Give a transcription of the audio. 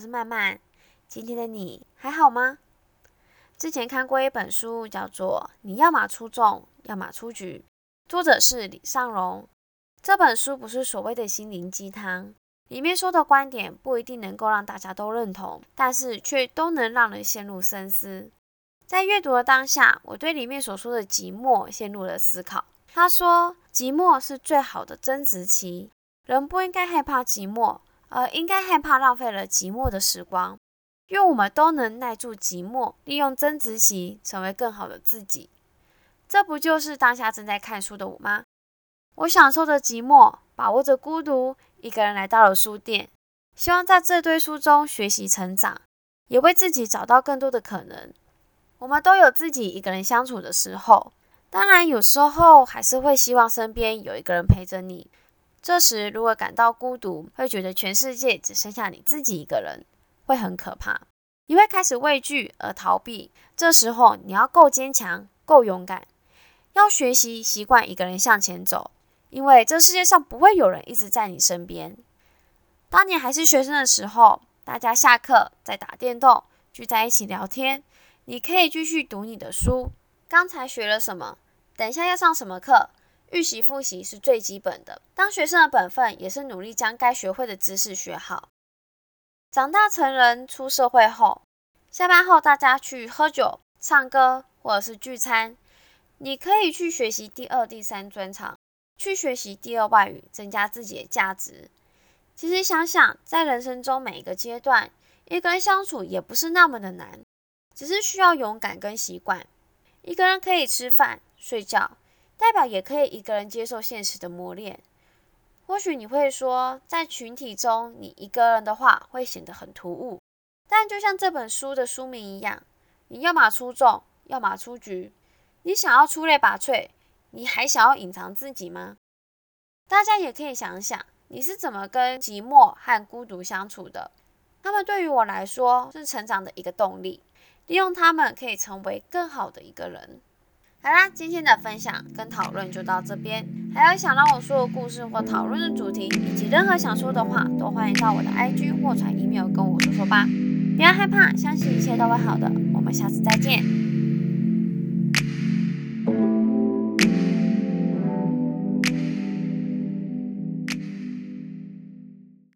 是曼曼，今天的你还好吗？之前看过一本书，叫做《你要么出众，要么出局》，作者是李尚荣。这本书不是所谓的心灵鸡汤，里面说的观点不一定能够让大家都认同，但是却都能让人陷入深思。在阅读的当下，我对里面所说的寂寞陷入了思考。他说，寂寞是最好的增值期，人不应该害怕寂寞，而应该害怕浪费了寂寞的时光。愿我们都能耐住寂寞，利用增值期成为更好的自己。这不就是当下正在看书的我吗？我享受着寂寞，把握着孤独，一个人来到了书店，希望在这堆书中学习成长，也为自己找到更多的可能。我们都有自己一个人相处的时候，当然有时候还是会希望身边有一个人陪着你。这时如果感到孤独，会觉得全世界只剩下你自己一个人，会很可怕。你会开始畏惧而逃避。这时候你要够坚强、够勇敢，要学习习惯一个人向前走，因为这世界上不会有人一直在你身边。当你还是学生的时候，大家下课在打电动，聚在一起聊天。你可以继续读你的书。刚才学了什么？等一下要上什么课？预习复习是最基本的。当学生的本分也是努力将该学会的知识学好。长大成人出社会后，下班后大家去喝酒、唱歌或者是聚餐，你可以去学习第二、第三专长，去学习第二外语，增加自己的价值。其实想想，在人生中每一个阶段，一个人相处也不是那么的难。只是需要勇敢跟习惯。一个人可以吃饭、睡觉，代表也可以一个人接受现实的磨练。或许你会说，在群体中，你一个人的话会显得很突兀。但就像这本书的书名一样，你要么出众，要么出局。你想要出类拔萃，你还想要隐藏自己吗？大家也可以想想，你是怎么跟寂寞和孤独相处的？他们对于我来说，是成长的一个动力。利用他们可以成为更好的一个人。好啦，今天的分享跟讨论就到这边。还有想让我说的故事或讨论的主题，以及任何想说的话，都欢迎到我的 IG 或传 email 跟我说说吧。不要害怕，相信一切都会好的。我们下次再见。